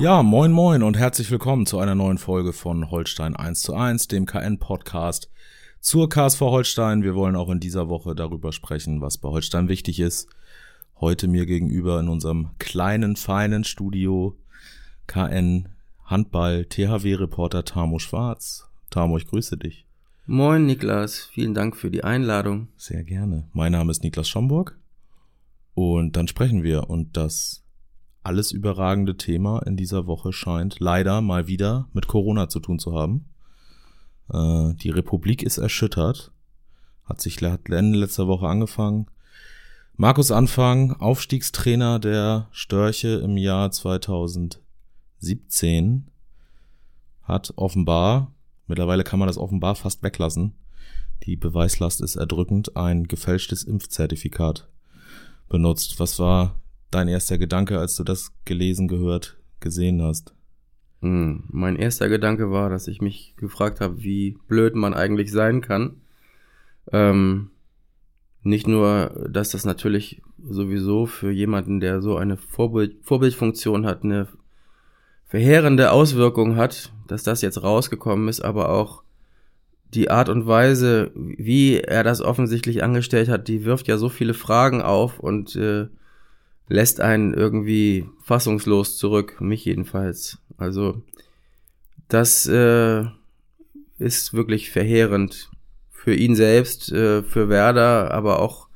Ja, moin moin und herzlich willkommen zu einer neuen Folge von Holstein 1 zu 1, dem KN-Podcast zur KSV Holstein. Wir wollen auch in dieser Woche darüber sprechen, was bei Holstein wichtig ist. Heute mir gegenüber in unserem kleinen, feinen Studio KN Handball THW-Reporter Tamo Schwarz. Tamo, ich grüße dich. Moin Niklas, vielen Dank für die Einladung. Sehr gerne. Mein Name ist Niklas Schomburg und dann sprechen wir und das alles überragende Thema in dieser Woche scheint leider mal wieder mit Corona zu tun zu haben. Äh, die Republik ist erschüttert. Hat sich hat Ende letzter Woche angefangen. Markus Anfang, Aufstiegstrainer der Störche im Jahr 2017, hat offenbar, mittlerweile kann man das offenbar fast weglassen, die Beweislast ist erdrückend, ein gefälschtes Impfzertifikat benutzt. Was war dein erster Gedanke, als du das gelesen, gehört, gesehen hast? Hm, mein erster Gedanke war, dass ich mich gefragt habe, wie blöd man eigentlich sein kann. Ähm, nicht nur, dass das natürlich sowieso für jemanden, der so eine Vorbild, Vorbildfunktion hat, eine verheerende Auswirkung hat, dass das jetzt rausgekommen ist, aber auch die Art und Weise, wie er das offensichtlich angestellt hat, die wirft ja so viele Fragen auf und äh, lässt einen irgendwie fassungslos zurück, mich jedenfalls. Also das äh, ist wirklich verheerend für ihn selbst, äh, für Werder, aber auch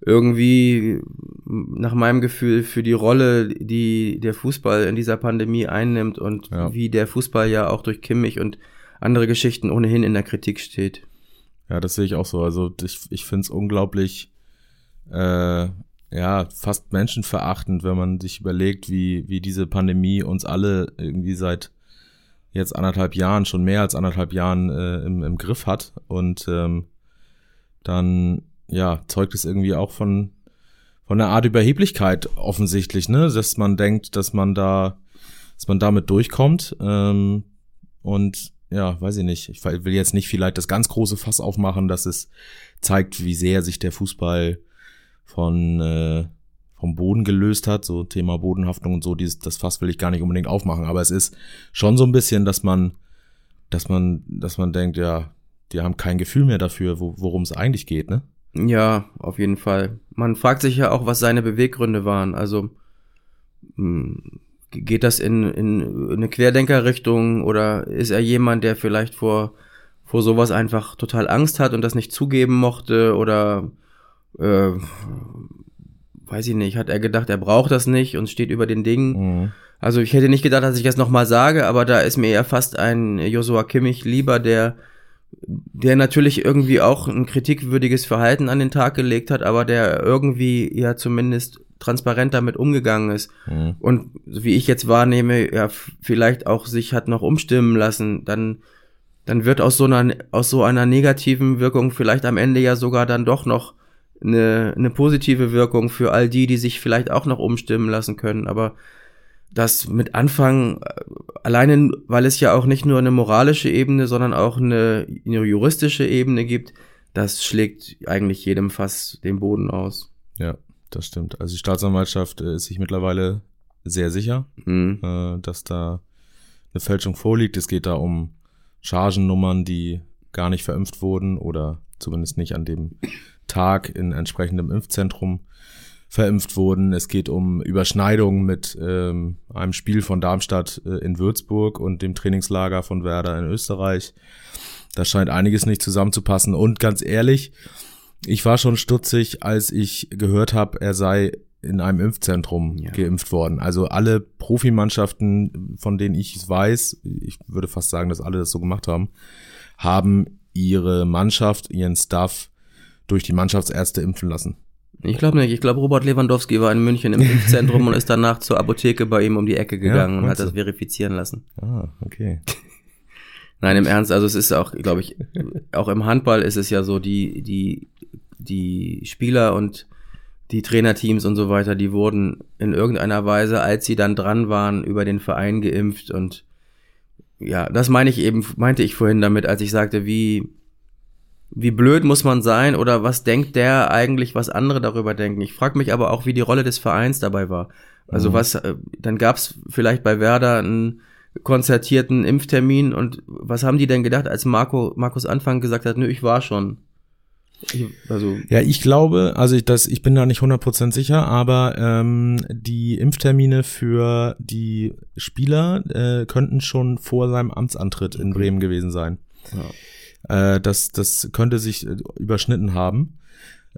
irgendwie nach meinem Gefühl für die Rolle, die der Fußball in dieser Pandemie einnimmt und ja. wie der Fußball ja auch durch Kimmich und andere Geschichten ohnehin in der Kritik steht. Ja, das sehe ich auch so. Also ich, ich finde es unglaublich äh, ja, fast menschenverachtend, wenn man sich überlegt, wie, wie diese Pandemie uns alle irgendwie seit jetzt anderthalb Jahren, schon mehr als anderthalb Jahren äh, im, im Griff hat. Und ähm, dann, ja, zeugt es irgendwie auch von, von einer Art Überheblichkeit offensichtlich, ne? Dass man denkt, dass man da, dass man damit durchkommt. Ähm, und ja, weiß ich nicht. Ich will jetzt nicht vielleicht das ganz große Fass aufmachen, dass es zeigt, wie sehr sich der Fußball von äh, vom Boden gelöst hat, so Thema Bodenhaftung und so, dieses, das Fass will ich gar nicht unbedingt aufmachen, aber es ist schon so ein bisschen, dass man, dass man, dass man denkt, ja, die haben kein Gefühl mehr dafür, wo, worum es eigentlich geht, ne? Ja, auf jeden Fall. Man fragt sich ja auch, was seine Beweggründe waren. Also hm, geht das in, in eine Querdenkerrichtung oder ist er jemand, der vielleicht vor, vor sowas einfach total Angst hat und das nicht zugeben mochte oder äh, weiß ich nicht, hat er gedacht, er braucht das nicht und steht über den Dingen. Mhm. Also ich hätte nicht gedacht, dass ich das nochmal sage, aber da ist mir ja fast ein Joshua Kimmich lieber, der der natürlich irgendwie auch ein kritikwürdiges Verhalten an den Tag gelegt hat, aber der irgendwie ja zumindest transparent damit umgegangen ist mhm. und wie ich jetzt wahrnehme, ja vielleicht auch sich hat noch umstimmen lassen, dann dann wird aus so einer aus so einer negativen Wirkung vielleicht am Ende ja sogar dann doch noch eine, eine positive Wirkung für all die, die sich vielleicht auch noch umstimmen lassen können. Aber das mit Anfang, äh, alleine weil es ja auch nicht nur eine moralische Ebene, sondern auch eine, eine juristische Ebene gibt, das schlägt eigentlich jedem Fass den Boden aus. Ja, das stimmt. Also die Staatsanwaltschaft äh, ist sich mittlerweile sehr sicher, mhm. äh, dass da eine Fälschung vorliegt. Es geht da um Chargennummern, die gar nicht verimpft wurden oder zumindest nicht an dem Tag in entsprechendem Impfzentrum verimpft wurden. Es geht um Überschneidungen mit ähm, einem Spiel von Darmstadt äh, in Würzburg und dem Trainingslager von Werder in Österreich. Da scheint einiges nicht zusammenzupassen. Und ganz ehrlich, ich war schon stutzig, als ich gehört habe, er sei in einem Impfzentrum ja. geimpft worden. Also alle Profimannschaften, von denen ich es weiß, ich würde fast sagen, dass alle das so gemacht haben, haben ihre Mannschaft, ihren Staff durch die Mannschaftsärzte impfen lassen. Ich glaube nicht. Ich glaube, Robert Lewandowski war in München im Impfzentrum und ist danach zur Apotheke bei ihm um die Ecke gegangen Ja, und hat das verifizieren lassen. Ah, okay. Nein, im Ernst, also es ist auch, glaube ich, auch im Handball ist es ja so, die, die, die Spieler und die Trainerteams und so weiter, die wurden in irgendeiner Weise, als sie dann dran waren, über den Verein geimpft und ja, das meine ich eben, meinte ich vorhin damit, als ich sagte, wie, wie blöd muss man sein oder was denkt der eigentlich, was andere darüber denken. Ich frage mich aber auch, wie die Rolle des Vereins dabei war. Also Mhm. was, äh, dann gab's vielleicht bei Werder einen konzertierten Impftermin und was haben die denn gedacht, als Marco, Markus Anfang gesagt hat, nö, ich war schon. Ich, also, Ja, ich glaube, also ich, das, ich bin da nicht 100% sicher, aber ähm, die Impftermine für die Spieler äh, könnten schon vor seinem Amtsantritt in Bremen gewesen sein. Äh, das, das könnte sich äh, überschnitten haben.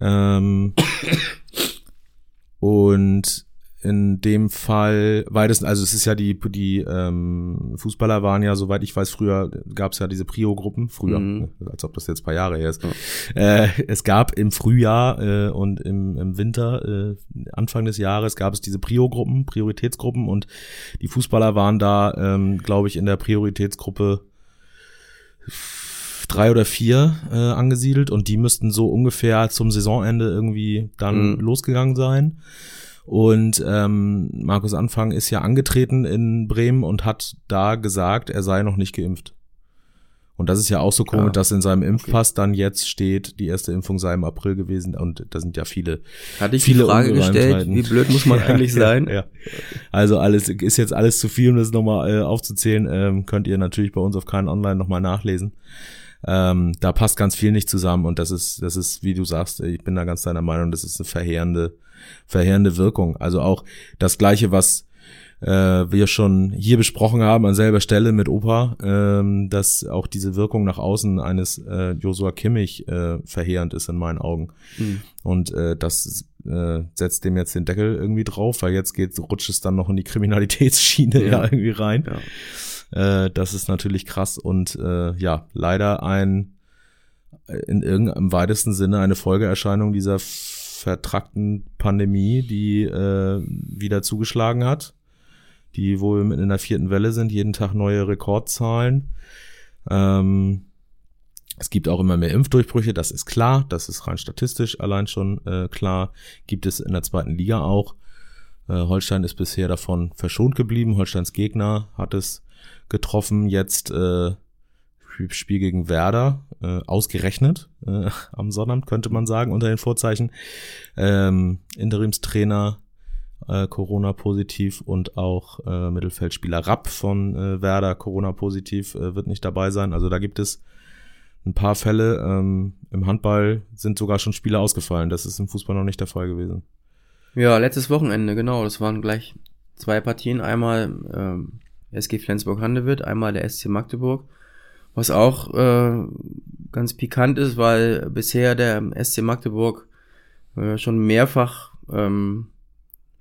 Ähm, und in dem Fall, weil das, also es ist ja die, die ähm, Fußballer waren ja, soweit ich weiß, früher gab es ja diese Prio-Gruppen, früher, Mhm. als ob das jetzt ein paar Jahre her ist. Äh, es gab im Frühjahr äh, und im, im Winter, äh, Anfang des Jahres, gab es diese Prio-Gruppen, Prioritätsgruppen und die Fußballer waren da, ähm, glaube ich, in der Prioritätsgruppe drei oder vier äh, angesiedelt und die müssten so ungefähr zum Saisonende irgendwie dann Mhm. losgegangen sein. Und ähm, Markus Anfang ist ja angetreten in Bremen und hat da gesagt, er sei noch nicht geimpft. Und das ist ja auch so komisch, Ah, dass in seinem Impfpass dann jetzt steht, die erste Impfung sei im April gewesen und da sind ja viele. hatte ich Viele die Frage gestellt, wie blöd muss man eigentlich sein? ja. Also alles ist jetzt alles zu viel, um das nochmal äh, aufzuzählen. Ähm, könnt ihr natürlich bei uns auf keinen Online nochmal nachlesen. Ähm, da passt ganz viel nicht zusammen und das ist, das ist, wie du sagst, ich bin da ganz deiner Meinung, das ist eine verheerende, verheerende Wirkung. Also auch das Gleiche, was äh, wir schon hier besprochen haben an selber Stelle mit Opa, ähm, dass auch diese Wirkung nach außen eines äh, Joshua Kimmich äh, verheerend ist in meinen Augen. Hm. Und äh, das äh, setzt dem jetzt den Deckel irgendwie drauf, weil jetzt geht, rutscht es dann noch in die Kriminalitätsschiene Ja. ja. irgendwie rein. Ja. Äh, das ist natürlich krass und äh, ja, leider ein äh, in irgendeinem weitesten Sinne eine Folgeerscheinung dieser vertrackten Pandemie, die äh, wieder zugeschlagen hat, die wohl mitten in der vierten Welle sind, jeden Tag neue Rekordzahlen. Ähm, es gibt auch immer mehr Impfdurchbrüche, das ist klar, das ist rein statistisch allein schon äh, klar. Gibt es in der zweiten Liga auch. Äh, Holstein ist bisher davon verschont geblieben. Holsteins Gegner hat es getroffen, jetzt äh, Spiel gegen Werder, äh, ausgerechnet äh, am Sonnabend, könnte man sagen, unter den Vorzeichen. Ähm, Interimstrainer äh, Corona-positiv und auch äh, Mittelfeldspieler Rapp von äh, Werder Corona-positiv äh, wird nicht dabei sein. Also da gibt es ein paar Fälle. Ähm, Im Handball sind sogar schon Spieler ausgefallen. Das ist im Fußball noch nicht der Fall gewesen. Ja, letztes Wochenende, genau. Das waren gleich zwei Partien. Einmal ähm, SG Flensburg-Handewitt, einmal der SC Magdeburg. Was auch äh, ganz pikant ist, weil bisher der SC Magdeburg äh, schon mehrfach ähm,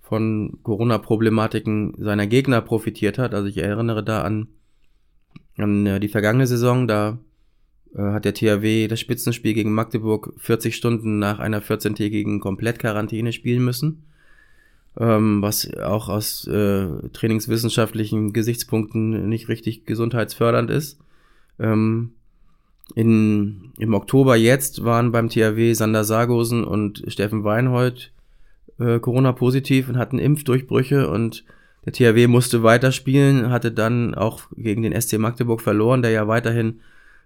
von Corona-Problematiken seiner Gegner profitiert hat. Also ich erinnere da an, an äh, die vergangene Saison, da äh, hat der THW das Spitzenspiel gegen Magdeburg 40 Stunden nach einer 14-tägigen Komplettquarantäne spielen müssen. Ähm, was auch aus äh, trainingswissenschaftlichen Gesichtspunkten nicht richtig gesundheitsfördernd ist. Ähm, in, Im Oktober jetzt waren beim THW Sander Sargosen und Steffen Weinhold äh, Corona-positiv und hatten Impfdurchbrüche und der THW musste weiterspielen, hatte dann auch gegen den SC Magdeburg verloren, der ja weiterhin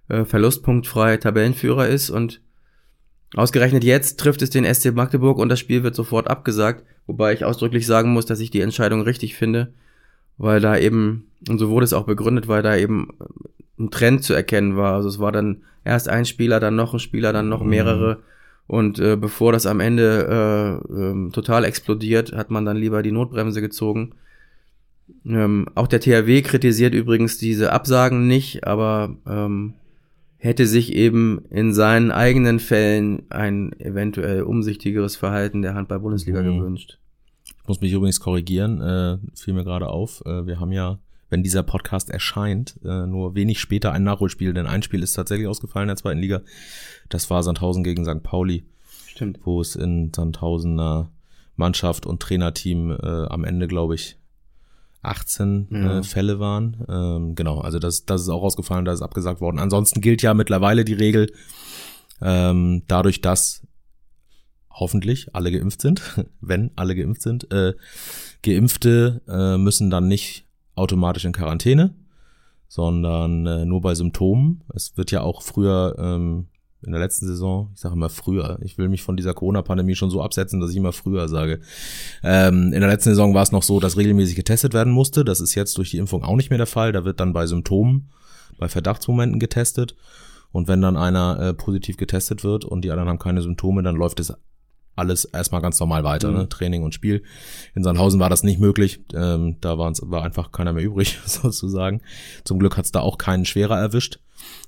äh, verlustpunktfrei Tabellenführer ist und ausgerechnet jetzt trifft es den SC Magdeburg und das Spiel wird sofort abgesagt, wobei ich ausdrücklich sagen muss, dass ich die Entscheidung richtig finde, weil da eben, und so wurde es auch begründet, weil da eben ein Trend zu erkennen war. Also es war dann erst ein Spieler, dann noch ein Spieler, dann noch mehrere. Und äh, bevor das am Ende äh, ähm, total explodiert, hat man dann lieber die Notbremse gezogen. Ähm, auch der THW kritisiert übrigens diese Absagen nicht, aber ähm, hätte sich eben in seinen eigenen Fällen ein eventuell umsichtigeres Verhalten der Handball-Bundesliga Mhm. gewünscht. Ich muss mich übrigens korrigieren, äh, fiel mir gerade auf. Äh, wir haben ja, wenn dieser Podcast erscheint, äh, nur wenig später ein Nachholspiel, denn ein Spiel ist tatsächlich ausgefallen in der zweiten Liga. Das war Sandhausen gegen St. Pauli. Stimmt. wo es in Sandhausener Mannschaft und Trainerteam äh, am Ende, glaube ich, 18 Ja. äh, Fälle waren. Ähm, genau, also das, das ist auch ausgefallen, da ist abgesagt worden. Ansonsten gilt ja mittlerweile die Regel, ähm, dadurch, dass hoffentlich alle geimpft sind, wenn alle geimpft sind, äh, Geimpfte äh, müssen dann nicht automatisch in Quarantäne, sondern äh, nur bei Symptomen. Es wird ja auch früher ähm, in der letzten Saison, ich sage immer früher, ich will mich von dieser Corona-Pandemie schon so absetzen, dass ich immer früher sage. Ähm, in der letzten Saison war es noch so, dass regelmäßig getestet werden musste. Das ist jetzt durch die Impfung auch nicht mehr der Fall. Da wird dann bei Symptomen, bei Verdachtsmomenten getestet. Und wenn dann einer äh, positiv getestet wird und die anderen haben keine Symptome, dann läuft es alles erstmal ganz normal weiter, Mhm. ne? Training und Spiel. In Sandhausen war das nicht möglich. Ähm, da waren's, war einfach keiner mehr übrig, sozusagen. Zum Glück hat's da auch keinen schwerer erwischt.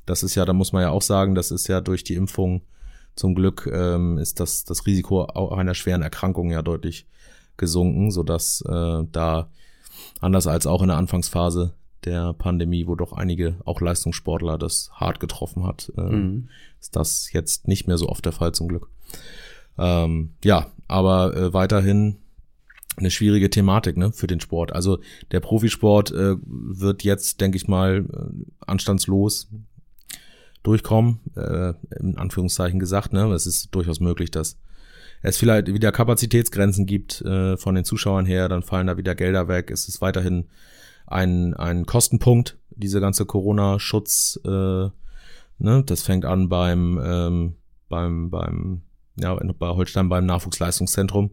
Das ist ja, da muss man ja auch sagen, das ist ja durch die Impfung zum Glück ähm, ist das, das Risiko einer schweren Erkrankung ja deutlich gesunken, sodass äh, da anders als auch in der Anfangsphase der Pandemie, wo doch einige auch Leistungssportler das hart getroffen hat, äh, Mhm. ist das jetzt nicht mehr so oft der Fall zum Glück. Ähm, ja, aber äh, weiterhin eine schwierige Thematik ne, für den Sport. Also der Profisport äh, wird jetzt, denke ich mal, äh, anstandslos durchkommen, äh, in Anführungszeichen gesagt. Ne? Es ist durchaus möglich, dass es vielleicht wieder Kapazitätsgrenzen gibt äh, von den Zuschauern her, dann fallen da wieder Gelder weg. Es ist weiterhin ein, ein Kostenpunkt, diese ganze Corona-Schutz. Äh, ne? Das fängt an beim, ähm, beim, beim, ja, bei Holstein beim Nachwuchsleistungszentrum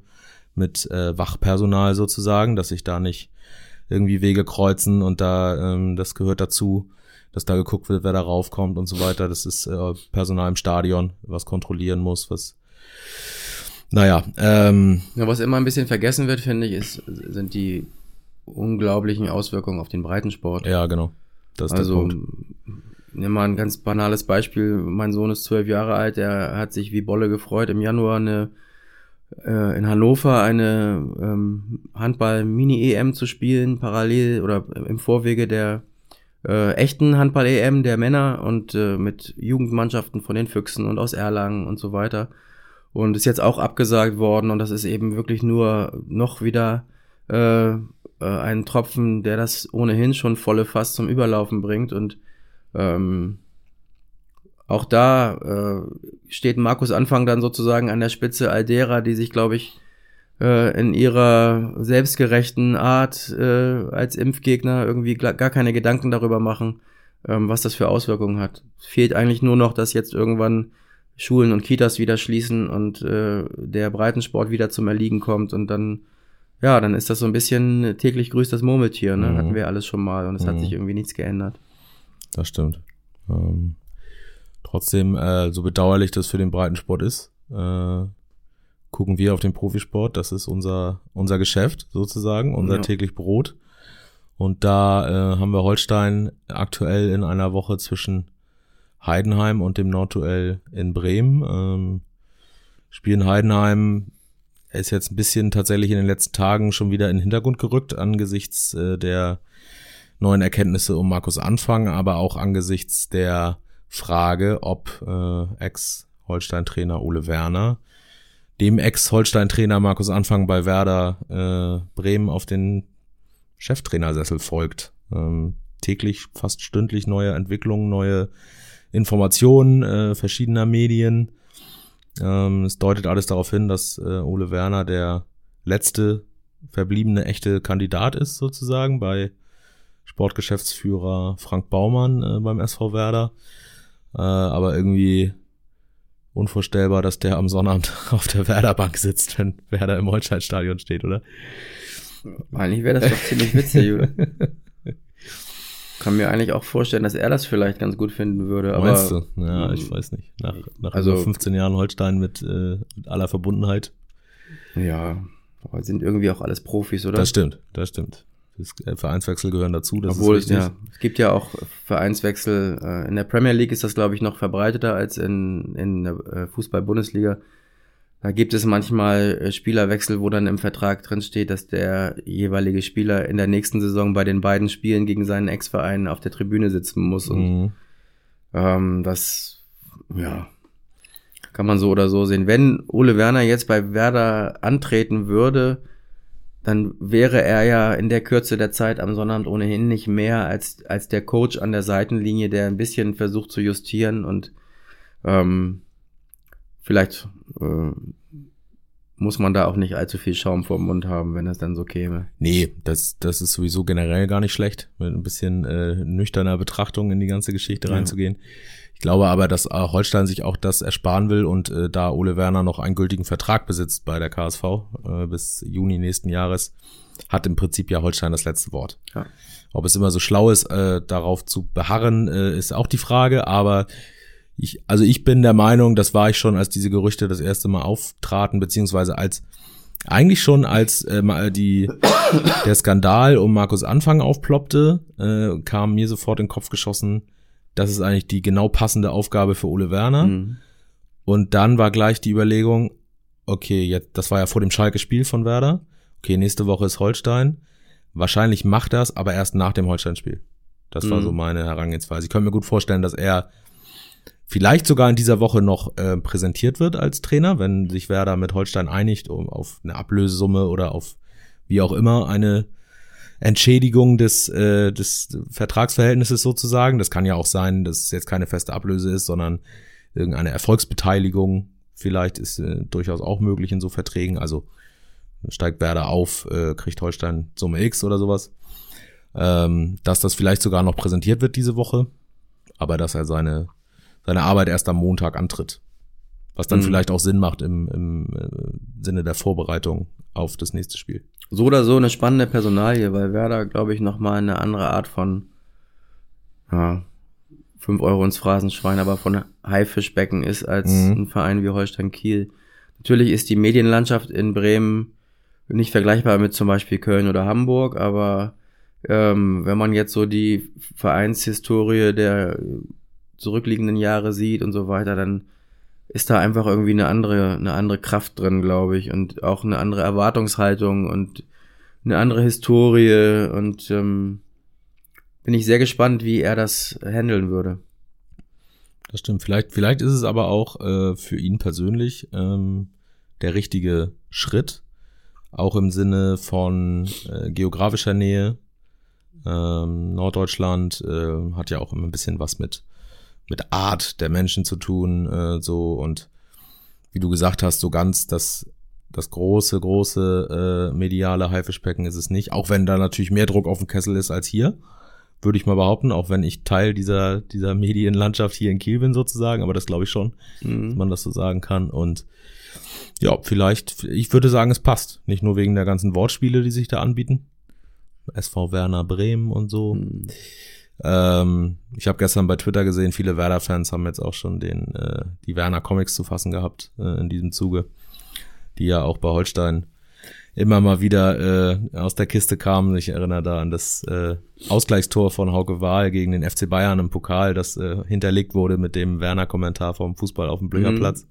mit äh, Wachpersonal sozusagen, dass sich da nicht irgendwie Wege kreuzen und da, ähm, das gehört dazu, dass da geguckt wird, wer da raufkommt und so weiter. Das ist äh, Personal im Stadion, was kontrollieren muss, was naja, ähm, Ja, was immer ein bisschen vergessen wird, finde ich, ist, sind die unglaublichen Auswirkungen auf den Breitensport. ja, genau. Das ist also, der Punkt. Nimm mal ein ganz banales Beispiel. Mein Sohn ist zwölf Jahre alt, der hat sich wie Bolle gefreut, im Januar eine äh, in Hannover eine ähm, Handball-Mini-EM zu spielen, parallel oder im Vorwege der äh, echten Handball-EM der Männer und äh, mit Jugendmannschaften von den Füchsen und aus Erlangen und so weiter. Und ist jetzt auch abgesagt worden und das ist eben wirklich nur noch wieder äh, äh, ein Tropfen, der das ohnehin schon volle Fass zum Überlaufen bringt und ähm, auch da äh, steht Markus Anfang dann sozusagen an der Spitze all derer, die sich, glaube ich, äh, in ihrer selbstgerechten Art äh, als Impfgegner irgendwie gar keine Gedanken darüber machen, ähm, was das für Auswirkungen hat. Es fehlt eigentlich nur noch, dass jetzt irgendwann Schulen und Kitas wieder schließen und äh, der Breitensport wieder zum Erliegen kommt und dann, ja, dann ist das so ein bisschen täglich grüßt das Murmeltier, ne? Mhm. Hatten wir alles schon mal und es hat Mhm. sich irgendwie nichts geändert. Das stimmt. Ähm, trotzdem, äh, so bedauerlich das für den Breitensport ist, äh, gucken wir auf den Profisport. Das ist unser, unser Geschäft sozusagen, unser Ja. täglich Brot. Und da äh, haben wir Holstein aktuell in einer Woche zwischen Heidenheim und dem Nordduell in Bremen. Ähm, spielen Heidenheim ist jetzt ein bisschen tatsächlich in den letzten Tagen schon wieder in den Hintergrund gerückt angesichts äh, der neuen Erkenntnisse um Markus Anfang, aber auch angesichts der Frage, ob äh, Ex-Holstein-Trainer Ole Werner dem Ex-Holstein-Trainer Markus Anfang bei Werder äh, Bremen auf den Cheftrainersessel folgt. Ähm, täglich, fast stündlich neue Entwicklungen, neue Informationen äh, verschiedener Medien. Ähm, es deutet alles darauf hin, dass äh, Ole Werner der letzte verbliebene echte Kandidat ist, sozusagen, bei Sportgeschäftsführer Frank Baumann äh, beim SV Werder. Äh, aber irgendwie unvorstellbar, dass der am Sonnabend auf der Werderbank sitzt, wenn Werder im Holsteinstadion steht, oder? Eigentlich wäre das doch ziemlich witzig, oder? Kann mir eigentlich auch vorstellen, dass er das vielleicht ganz gut finden würde. Aber Meinst du? Ja, ich weiß nicht. Nach, nach Also- über 15 Jahren Holstein mit, äh, mit aller Verbundenheit. Ja, aber sind irgendwie auch alles Profis, oder? Das stimmt, das stimmt. Äh, Vereinswechsel gehören dazu, das Obwohl, ist richtig. ja, es gibt ja auch Vereinswechsel. äh, In der Premier League ist das, glaube ich, noch verbreiteter als in, in der äh, Fußball-Bundesliga. Da gibt es manchmal Spielerwechsel, wo dann im Vertrag drin steht, dass der jeweilige Spieler in der nächsten Saison bei den beiden Spielen gegen seinen Ex-Verein auf der Tribüne sitzen muss. Und Mhm. ähm, das, ja, kann man so oder so sehen. Wenn Ole Werner jetzt bei Werder antreten würde, dann wäre er ja in der Kürze der Zeit am Sonnabend ohnehin nicht mehr als, als der Coach an der Seitenlinie, der ein bisschen versucht zu justieren und ähm, vielleicht äh, muss man da auch nicht allzu viel Schaum vor dem Mund haben, wenn es dann so käme. Nee, das, das ist sowieso generell gar nicht schlecht, mit ein bisschen äh, nüchterner Betrachtung in die ganze Geschichte ja. reinzugehen. Ich glaube aber, dass äh, Holstein sich auch das ersparen will und äh, da Ole Werner noch einen gültigen Vertrag besitzt bei der KSV äh, bis Juni nächsten Jahres, hat im Prinzip ja Holstein das letzte Wort. Ja. Ob es immer so schlau ist, äh, darauf zu beharren, äh, ist auch die Frage, aber ich, also ich bin der Meinung, das war ich schon, als diese Gerüchte das erste Mal auftraten, beziehungsweise als eigentlich schon als äh, die der Skandal um Markus Anfang aufploppte, äh, kam mir sofort in den Kopf geschossen, das ist eigentlich die genau passende Aufgabe für Ole Werner. Mhm. Und dann war gleich die Überlegung, okay, jetzt, das war ja vor dem Schalke-Spiel von Werder. Okay, nächste Woche ist Holstein. Wahrscheinlich macht das, aber erst nach dem Holstein-Spiel. Das mhm. war so meine Herangehensweise. Ich könnte mir gut vorstellen, dass er vielleicht sogar in dieser Woche noch äh, präsentiert wird als Trainer, wenn sich Werder mit Holstein einigt um, auf eine Ablösesumme oder auf wie auch immer eine Entschädigung des, äh, des Vertragsverhältnisses sozusagen. Das kann ja auch sein, dass es jetzt keine feste Ablöse ist, sondern irgendeine Erfolgsbeteiligung vielleicht ist äh, durchaus auch möglich in so Verträgen. Also steigt Werder auf, äh, kriegt Holstein Summe X oder sowas. Ähm, dass das vielleicht sogar noch präsentiert wird diese Woche, aber dass er seine seine Arbeit erst am Montag antritt. Was dann mhm. vielleicht auch Sinn macht im, im äh, Sinne der Vorbereitung auf das nächste Spiel. So oder so eine spannende Personalie, weil Werder, glaube ich, nochmal eine andere Art von ja, 5 Euro ins Phrasenschwein, aber von Haifischbecken ist als mhm. ein Verein wie Holstein Kiel. Natürlich ist die Medienlandschaft in Bremen nicht vergleichbar mit zum Beispiel Köln oder Hamburg, aber ähm, wenn man jetzt so die Vereinshistorie der zurückliegenden Jahre sieht und so weiter, dann ist da einfach irgendwie eine andere, eine andere Kraft drin, glaube ich, und auch eine andere Erwartungshaltung und eine andere Historie und ähm, bin ich sehr gespannt, wie er das handeln würde. Das stimmt. Vielleicht, vielleicht ist es aber auch äh, für ihn persönlich ähm, der richtige Schritt, auch im Sinne von äh, geografischer Nähe. Ähm, Norddeutschland äh, hat ja auch immer ein bisschen was mit mit Art der Menschen zu tun, äh, so und wie du gesagt hast, so ganz das das große, große äh, mediale Haifischbecken ist es nicht, auch wenn da natürlich mehr Druck auf dem Kessel ist als hier, würde ich mal behaupten, auch wenn ich Teil dieser, dieser Medienlandschaft hier in Kiel bin sozusagen, aber das glaube ich schon, mhm. dass man das so sagen kann und ja, vielleicht, ich würde sagen, es passt. Nicht nur wegen der ganzen Wortspiele, die sich da anbieten. SV Werner Bremen und so. Mhm. Ähm, ich habe gestern bei Twitter gesehen, viele Werder-Fans haben jetzt auch schon den äh, die Werner Comics zu fassen gehabt äh, in diesem Zuge, die ja auch bei Holstein immer mal wieder äh, aus der Kiste kamen. Ich erinnere da an das äh, Ausgleichstor von Hauke Wahl gegen den FC Bayern im Pokal, das äh, hinterlegt wurde mit dem Werner-Kommentar vom Fußball auf dem Blücherplatz. Mhm.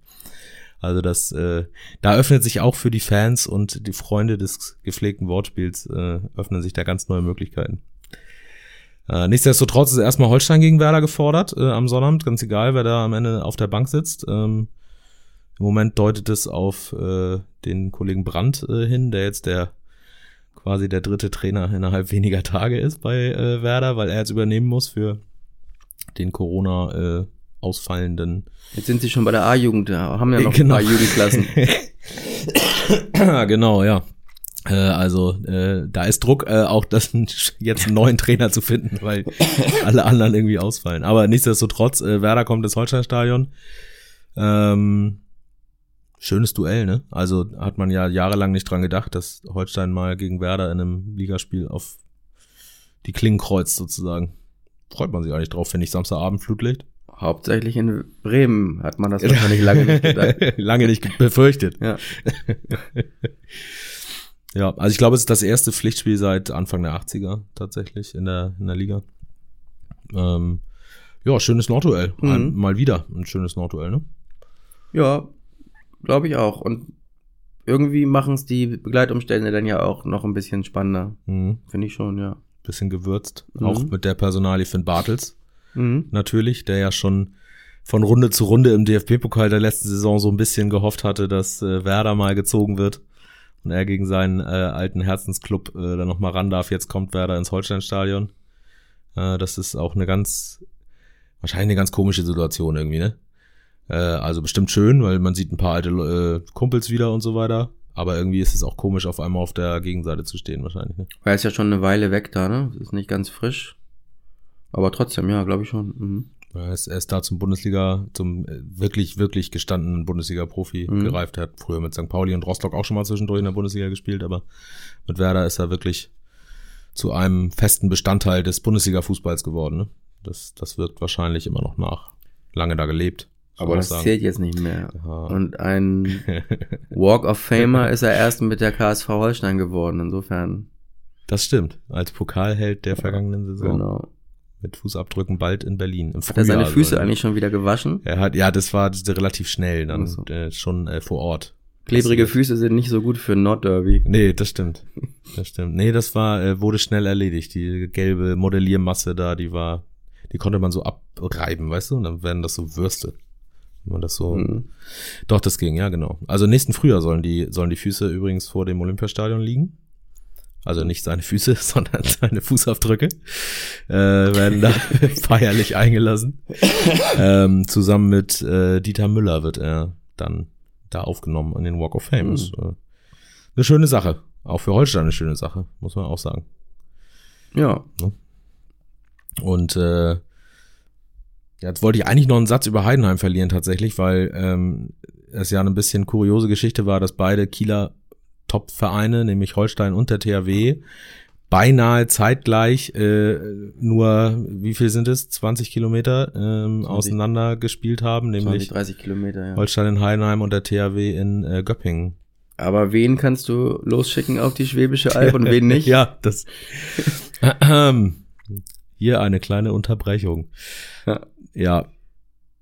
Also das, äh, da öffnet sich auch für die Fans und die Freunde des gepflegten Wortspiels äh, öffnen sich da ganz neue Möglichkeiten. Äh, nichtsdestotrotz ist erstmal Holstein gegen Werder gefordert äh, am Sonnabend, ganz egal, wer da am Ende auf der Bank sitzt. Ähm, Im Moment deutet es auf äh, den Kollegen Brandt äh, hin, der jetzt der quasi der dritte Trainer innerhalb weniger Tage ist bei äh, Werder, weil er jetzt übernehmen muss für den Corona äh, ausfallenden. Jetzt sind sie schon bei der A-Jugend, haben ja noch genau. ein paar Jugendklassen. genau, ja. Äh, also äh, da ist Druck, äh, auch das jetzt einen neuen Trainer zu finden, weil alle anderen irgendwie ausfallen. Aber nichtsdestotrotz, äh, Werder kommt ins Holsteinstadion. Ähm, schönes Duell, ne? Also hat man ja jahrelang nicht dran gedacht, dass Holstein mal gegen Werder in einem Ligaspiel auf die Klingen kreuzt sozusagen. Freut man sich eigentlich drauf, finde ich, Samstagabend Flutlicht. Hauptsächlich in Bremen hat man das wahrscheinlich lange nicht gedacht. lange nicht befürchtet. Ja. Ja, also ich glaube, es ist das erste Pflichtspiel seit Anfang der 80er tatsächlich in der, in der Liga. Ähm, ja, schönes Nordduell. Mhm. Mal wieder ein schönes Nordduell, ne? Ja, glaube ich auch. Und irgendwie machen es die Begleitumstände dann ja auch noch ein bisschen spannender. Mhm. Finde ich schon, ja. Bisschen gewürzt. Mhm. Auch mit der Personalie Finn Bartels. Mhm. Natürlich, der ja schon von Runde zu Runde im DFB-Pokal der letzten Saison so ein bisschen gehofft hatte, dass äh, Werder mal gezogen wird und er gegen seinen äh, alten Herzensclub äh, dann nochmal ran darf. Jetzt kommt Werder ins Holsteinstadion. Äh, das ist auch eine ganz, wahrscheinlich eine ganz komische Situation irgendwie, ne? Äh, also bestimmt schön, weil man sieht ein paar alte äh, Kumpels wieder und so weiter. Aber irgendwie ist es auch komisch, auf einmal auf der Gegenseite zu stehen, wahrscheinlich. Ne? Er ist ja schon eine Weile weg da, ne? Ist nicht ganz frisch. Aber trotzdem, ja, glaube ich schon. Mhm. Er ist, er ist da zum Bundesliga, zum äh, wirklich, wirklich gestandenen Bundesliga-Profi mhm. gereift. Er hat früher mit St. Pauli und Rostock auch schon mal zwischendurch in der Bundesliga gespielt, aber mit Werder ist er wirklich zu einem festen Bestandteil des Bundesliga-Fußballs geworden. Ne? Das, das wirkt wahrscheinlich immer noch nach. Lange da gelebt. Aber das sagen. zählt jetzt nicht mehr. Ja. Und ein Walk of Famer ist er erst mit der KSV Holstein geworden, insofern. Das stimmt. Als Pokalheld der vergangenen Saison. Genau mit Fußabdrücken bald in Berlin. Im hat er seine Füße also, eigentlich schon wieder gewaschen? Er hat, ja, das war relativ schnell dann so. äh, schon äh, vor Ort. Klebrige Füße sind nicht so gut für Nordderby. Nee, das stimmt. Das stimmt. Nee, das war, äh, wurde schnell erledigt. Die gelbe Modelliermasse da, die war, die konnte man so abreiben, weißt du? Und dann werden das so Würste. Wenn man das so. Mhm. Doch, das ging, ja, genau. Also nächsten Frühjahr sollen die, sollen die Füße übrigens vor dem Olympiastadion liegen. Also nicht seine Füße, sondern seine Fußabdrücke äh, werden da feierlich eingelassen. ähm, zusammen mit äh, Dieter Müller wird er dann da aufgenommen an den Walk of Fame. Mhm. Ist, äh, eine schöne Sache. Auch für Holstein eine schöne Sache, muss man auch sagen. Ja. Ne? Und äh, jetzt wollte ich eigentlich noch einen Satz über Heidenheim verlieren tatsächlich, weil ähm, es ja ein bisschen kuriose Geschichte war, dass beide Kieler Top-Vereine, nämlich Holstein und der THW, beinahe zeitgleich äh, nur, wie viel sind es, 20 Kilometer ähm, 20, auseinander gespielt haben, nämlich 20, 30 Kilometer, ja. Holstein in Heidenheim und der THW in äh, Göppingen. Aber wen kannst du losschicken auf die Schwäbische Alb und wen nicht? ja, das. Hier eine kleine Unterbrechung. Ja. ja.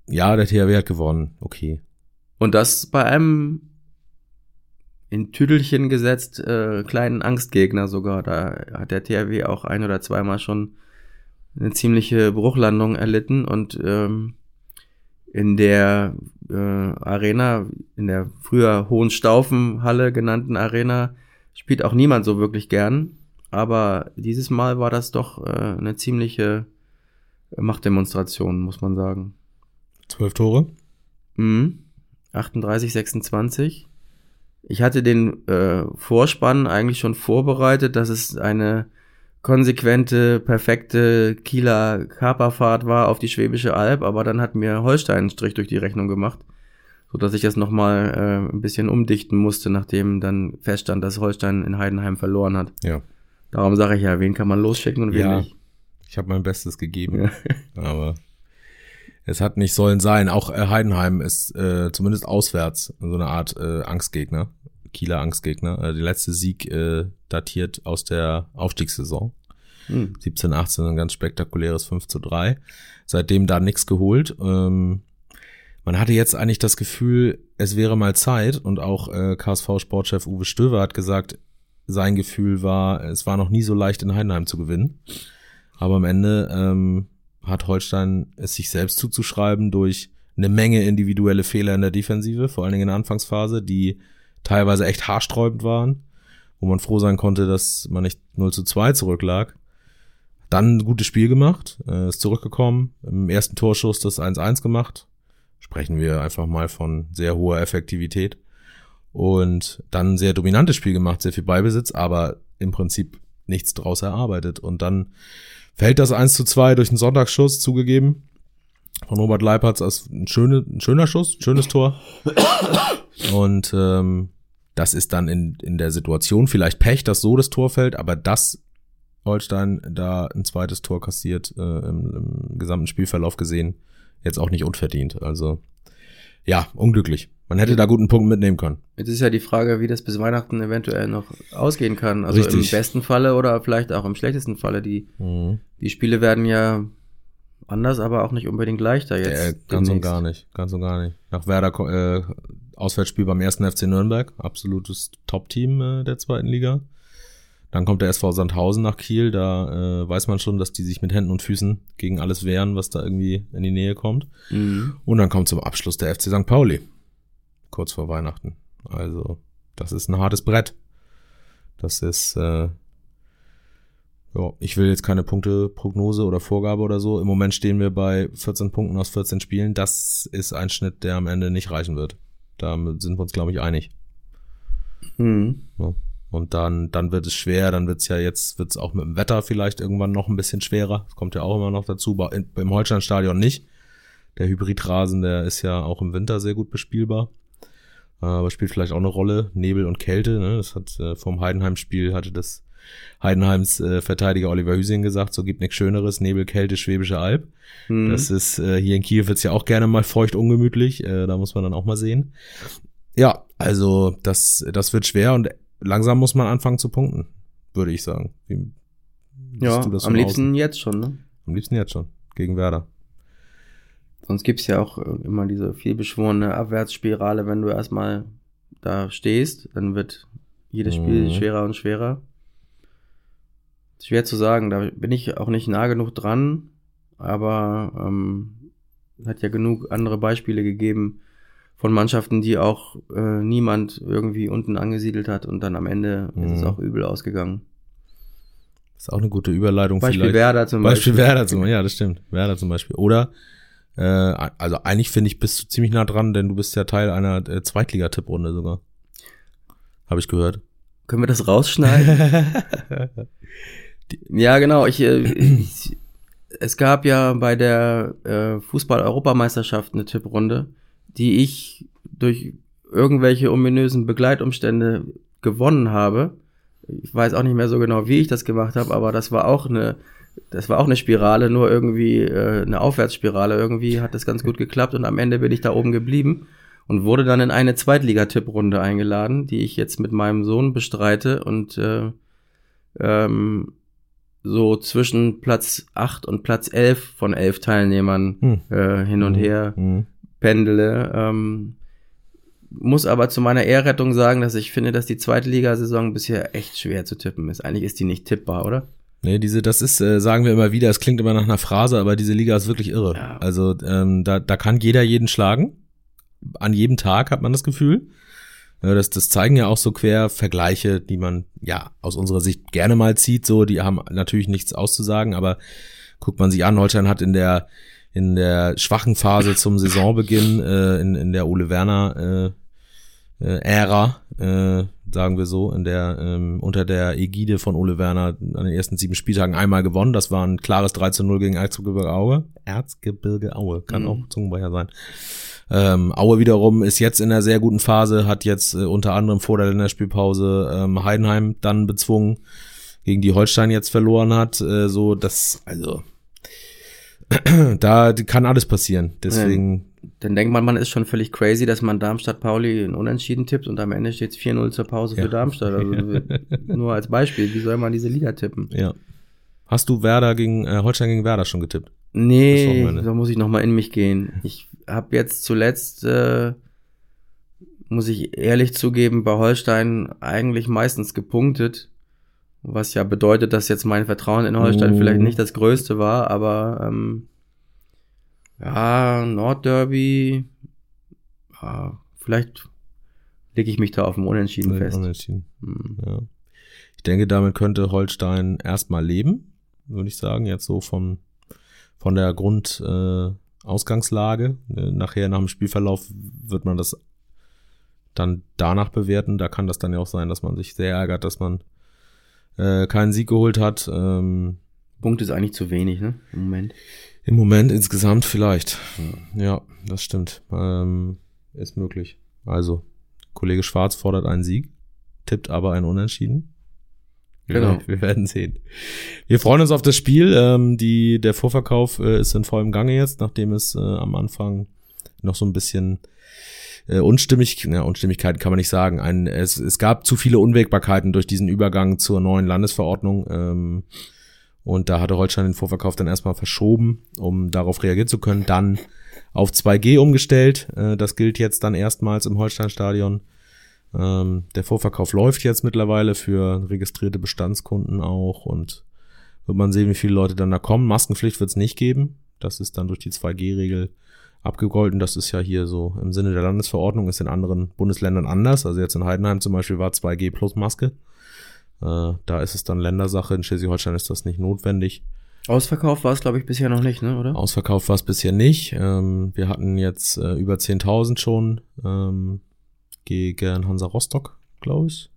Ja, der THW hat gewonnen. Okay. Und das bei einem in Tüdelchen gesetzt, äh, kleinen Angstgegner sogar. Da hat der THW auch ein oder zweimal schon eine ziemliche Bruchlandung erlitten und ähm, in der äh, Arena, in der früher Hohenstaufenhalle genannten Arena, spielt auch niemand so wirklich gern. Aber dieses Mal war das doch äh, eine ziemliche Machtdemonstration, muss man sagen. Zwölf Tore? Mhm. 38, 26. Ich hatte den äh, Vorspann eigentlich schon vorbereitet, dass es eine konsequente, perfekte Kieler Kaperfahrt war auf die Schwäbische Alb, aber dann hat mir Holstein einen Strich durch die Rechnung gemacht, so dass ich das nochmal äh, ein bisschen umdichten musste, nachdem dann feststand, dass Holstein in Heidenheim verloren hat. Ja. Darum sage ich ja, wen kann man losschicken und wen ja, nicht. Ich habe mein Bestes gegeben, ja. aber es hat nicht sollen sein. Auch äh, Heidenheim ist äh, zumindest auswärts so eine Art äh, Angstgegner, Kieler Angstgegner. Also der letzte Sieg äh, datiert aus der Aufstiegssaison. Hm. 17, 18 ein ganz spektakuläres 5 zu 3. Seitdem da nichts geholt. Ähm, man hatte jetzt eigentlich das Gefühl, es wäre mal Zeit und auch äh, KSV-Sportchef Uwe Stöver hat gesagt, sein Gefühl war, es war noch nie so leicht in Heidenheim zu gewinnen. Aber am Ende ähm, hat Holstein es sich selbst zuzuschreiben durch eine Menge individuelle Fehler in der Defensive, vor allen Dingen in der Anfangsphase, die teilweise echt haarsträubend waren, wo man froh sein konnte, dass man nicht 0 zu 2 zurücklag. Dann ein gutes Spiel gemacht, äh, ist zurückgekommen, im ersten Torschuss das 1-1 gemacht. Sprechen wir einfach mal von sehr hoher Effektivität. Und dann ein sehr dominantes Spiel gemacht, sehr viel Beibesitz, aber im Prinzip nichts draus erarbeitet. Und dann fällt das 1 zu 2 durch einen Sonntagsschuss zugegeben. Von Robert Leipertz als ein, schöne, ein schöner Schuss, ein schönes Tor. Und ähm, das ist dann in, in der Situation vielleicht Pech, dass so das Tor fällt, aber dass Holstein da ein zweites Tor kassiert, äh, im, im gesamten Spielverlauf gesehen, jetzt auch nicht unverdient. Also ja, unglücklich. Man hätte da guten Punkt mitnehmen können. Jetzt ist ja die Frage, wie das bis Weihnachten eventuell noch ausgehen kann. Also Richtig. im besten Falle oder vielleicht auch im schlechtesten Falle. Die, mhm. die Spiele werden ja anders, aber auch nicht unbedingt leichter jetzt. Ja, ganz demnächst. und gar nicht. Ganz und gar nicht. Nach Werder äh, Auswärtsspiel beim ersten FC Nürnberg. Absolutes Top-Team äh, der zweiten Liga. Dann kommt der SV Sandhausen nach Kiel, da äh, weiß man schon, dass die sich mit Händen und Füßen gegen alles wehren, was da irgendwie in die Nähe kommt. Mhm. Und dann kommt zum Abschluss der FC St. Pauli, kurz vor Weihnachten. Also, das ist ein hartes Brett. Das ist, äh, ja, ich will jetzt keine Punkteprognose oder Vorgabe oder so. Im Moment stehen wir bei 14 Punkten aus 14 Spielen. Das ist ein Schnitt, der am Ende nicht reichen wird. Da sind wir uns, glaube ich, einig. Mhm. Ja. Und dann, dann wird es schwer, dann wird es ja jetzt, wird es auch mit dem Wetter vielleicht irgendwann noch ein bisschen schwerer. Das kommt ja auch immer noch dazu. In- Beim Holsteinstadion nicht. Der Hybridrasen, der ist ja auch im Winter sehr gut bespielbar. Aber spielt vielleicht auch eine Rolle. Nebel und Kälte, ne? Das hat äh, vom Heidenheim-Spiel hatte das Heidenheims äh, Verteidiger Oliver Hüsing gesagt, so gibt nichts Schöneres, Nebel, Kälte, Schwäbische Alb. Mhm. Das ist, äh, hier in Kiel wird's ja auch gerne mal feucht ungemütlich, äh, da muss man dann auch mal sehen. Ja, also das, das wird schwer und langsam muss man anfangen zu punkten, würde ich sagen. Wie, ja, du das am liebsten außen? jetzt schon, ne? Am liebsten jetzt schon, gegen Werder. Sonst gibt's ja auch äh, immer diese vielbeschworene Abwärtsspirale, wenn du erstmal da stehst, dann wird jedes Spiel Mhm. schwerer und schwerer. Schwer zu sagen, da bin ich auch nicht nah genug dran, aber ähm, hat ja genug andere Beispiele gegeben von Mannschaften, die auch äh, niemand irgendwie unten angesiedelt hat und dann am Ende ist es Mhm. auch übel ausgegangen. Ist auch eine gute Überleitung Beispiel vielleicht. Werder zum Beispiel Beispiel. Werder zum ja, das stimmt. Werder zum Beispiel. Oder, äh, also eigentlich finde ich, bist du ziemlich nah dran, denn du bist ja Teil einer äh, Zweitliga-Tipprunde sogar. Habe ich gehört. Können wir das rausschneiden? Ja, genau. Ich, äh, ich, es gab ja bei der äh, Fußball-Europameisterschaft eine Tipprunde, die ich durch irgendwelche ominösen Begleitumstände gewonnen habe. Ich weiß auch nicht mehr so genau, wie ich das gemacht habe, aber das war auch eine, das war auch eine Spirale, nur irgendwie äh, eine Aufwärtsspirale. Irgendwie hat das ganz gut geklappt und am Ende bin ich da oben geblieben und wurde dann in eine Zweitliga-Tipprunde eingeladen, die ich jetzt mit meinem Sohn bestreite und äh, ähm, so zwischen Platz 8 und Platz 11 von 11 Teilnehmern Hm. äh, hin und her Mhm. Pendele. Ähm, muss aber zu meiner Ehrrettung sagen, dass ich finde, dass die zweite Ligasaison bisher echt schwer zu tippen ist. Eigentlich ist die nicht tippbar, oder? Nee, diese, das ist, äh, sagen wir immer wieder, es klingt immer nach einer Phrase, aber diese Liga ist wirklich irre. Ja. Also ähm, da, da kann jeder jeden schlagen. An jedem Tag hat man das Gefühl. Ja, das, das zeigen ja auch so quer Vergleiche, die man ja aus unserer Sicht gerne mal zieht. So, die haben natürlich nichts auszusagen, aber guckt man sich an, Holstein hat in der in der schwachen Phase zum Saisonbeginn äh, in, in der Ole Werner äh, äh, Ära, äh, sagen wir so, in der ähm, unter der Ägide von Ole Werner an den ersten sieben Spieltagen einmal gewonnen. Das war ein klares 3 zu 0 gegen Erzgebirge Aue. Erzgebirge Aue, kann Mhm. auch Zungenbrecher sein. Ähm, Aue wiederum ist jetzt in einer sehr guten Phase, hat jetzt äh, unter anderem vor der Länderspielpause ähm, Heidenheim dann bezwungen, gegen die Holstein jetzt verloren hat. Äh, so, das, also da kann alles passieren. Deswegen, Dann denkt man, man ist schon völlig crazy, dass man Darmstadt-Pauli in Unentschieden tippt und am Ende steht es 4-0 zur Pause Ja. für Darmstadt. Also nur als Beispiel, wie soll man diese Liga tippen? ja. Hast du Werder gegen äh, Holstein gegen Werder schon getippt? Nee, da muss ich noch mal in mich gehen. Ich habe jetzt zuletzt, äh, muss ich ehrlich zugeben, bei Holstein eigentlich meistens gepunktet. Was ja bedeutet, dass jetzt mein Vertrauen in Holstein Oh. vielleicht nicht das größte war, aber ähm, ja, Nordderby, ja, vielleicht lege ich mich da auf dem Unentschieden fest. Unentschieden. Hm. Ja. Ich denke, damit könnte Holstein erstmal leben, würde ich sagen, jetzt so von, von der Grundausgangslage. Äh. Äh, Nachher nach dem Spielverlauf wird man das dann danach bewerten. Da kann das dann ja auch sein, dass man sich sehr ärgert, dass man äh, keinen Sieg geholt hat. Ähm, Punkt ist eigentlich zu wenig, ne? Im Moment. Im Moment insgesamt vielleicht. Ja, das stimmt. Ähm, ist möglich. Also, Kollege Schwarz fordert einen Sieg, tippt aber ein Unentschieden. Genau. wir werden sehen. Wir freuen uns auf das Spiel. Ähm, die, der Vorverkauf äh, ist in vollem Gange jetzt, nachdem es äh, am Anfang noch so ein bisschen äh, unstimmig, na, Unstimmigkeiten kann man nicht sagen. Ein, es, es gab zu viele Unwägbarkeiten durch diesen Übergang zur neuen Landesverordnung. Ähm, und da hatte Holstein den Vorverkauf dann erstmal verschoben, um darauf reagieren zu können. Dann auf 2G umgestellt. Äh, das gilt jetzt dann erstmals im Holsteinstadion. Ähm, der Vorverkauf läuft jetzt mittlerweile für registrierte Bestandskunden auch und wird man sehen, wie viele Leute dann da kommen. Maskenpflicht wird es nicht geben. Das ist dann durch die 2G-Regel abgegolten. Das ist ja hier so im Sinne der Landesverordnung, ist in anderen Bundesländern anders. Also jetzt in Heidenheim zum Beispiel war 2G plus Maske. Äh, da ist es dann Ländersache. In Schleswig-Holstein ist das nicht notwendig. Ausverkauft war es, glaube ich, bisher noch nicht, ne, oder? Ausverkauft war es bisher nicht. Ähm, wir hatten jetzt äh, über 10.000 schon ähm, gegen Hansa Rostock, glaube ich.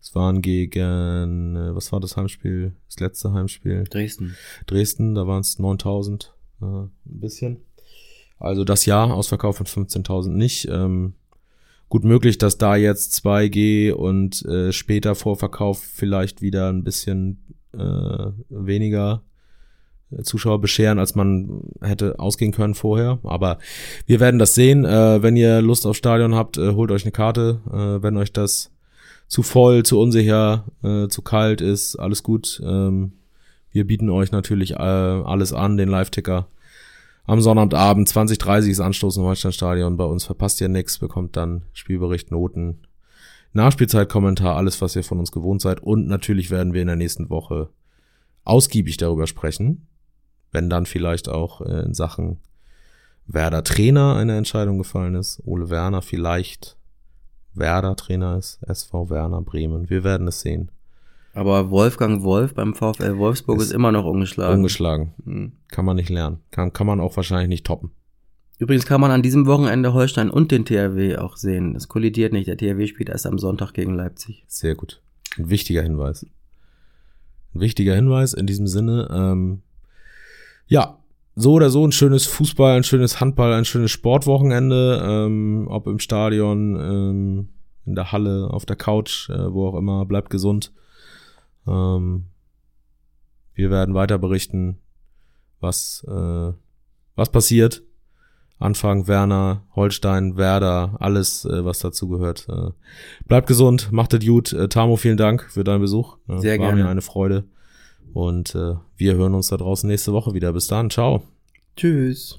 Es waren gegen, äh, was war das Heimspiel? Das letzte Heimspiel? Dresden. Dresden, da waren es 9.000, äh, ein bisschen. Also das Jahr, Ausverkauf von 15.000 nicht. Ähm, gut möglich, dass da jetzt 2G und äh, später Vorverkauf vielleicht wieder ein bisschen äh, weniger Zuschauer bescheren, als man hätte ausgehen können vorher. Aber wir werden das sehen. Äh, wenn ihr Lust auf Stadion habt, äh, holt euch eine Karte. Äh, wenn euch das zu voll, zu unsicher, äh, zu kalt ist, alles gut. Ähm, wir bieten euch natürlich äh, alles an, den Live-Ticker. Am Sonnabendabend 20.30 ist Anstoß im Holsteinstadion. Bei uns verpasst ihr nichts, bekommt dann Spielbericht, Noten, Nachspielzeit-Kommentar, alles, was ihr von uns gewohnt seid. Und natürlich werden wir in der nächsten Woche ausgiebig darüber sprechen, wenn dann vielleicht auch äh, in Sachen Werder Trainer eine Entscheidung gefallen ist. Ole Werner vielleicht Werder Trainer ist, SV Werner Bremen. Wir werden es sehen. Aber Wolfgang Wolf beim VfL Wolfsburg ist, ist immer noch ungeschlagen. Ungeschlagen. Hm. Kann man nicht lernen. Kann, kann man auch wahrscheinlich nicht toppen. Übrigens kann man an diesem Wochenende Holstein und den THW auch sehen. Das kollidiert nicht. Der THW spielt erst am Sonntag gegen Leipzig. Sehr gut. Ein wichtiger Hinweis. Ein wichtiger Hinweis in diesem Sinne. Ähm, ja, so oder so ein schönes Fußball, ein schönes Handball, ein schönes Sportwochenende, ähm, ob im Stadion, ähm, in der Halle, auf der Couch, äh, wo auch immer. Bleibt gesund. Ähm, wir werden weiter berichten, was, äh, was passiert. Anfang Werner, Holstein, Werder, alles, äh, was dazu gehört. Äh, bleibt gesund, macht es gut. Äh, Tamo, vielen Dank für deinen Besuch. Äh, Sehr War gerne. mir eine Freude. Und äh, wir hören uns da draußen nächste Woche wieder. Bis dann, ciao. Tschüss.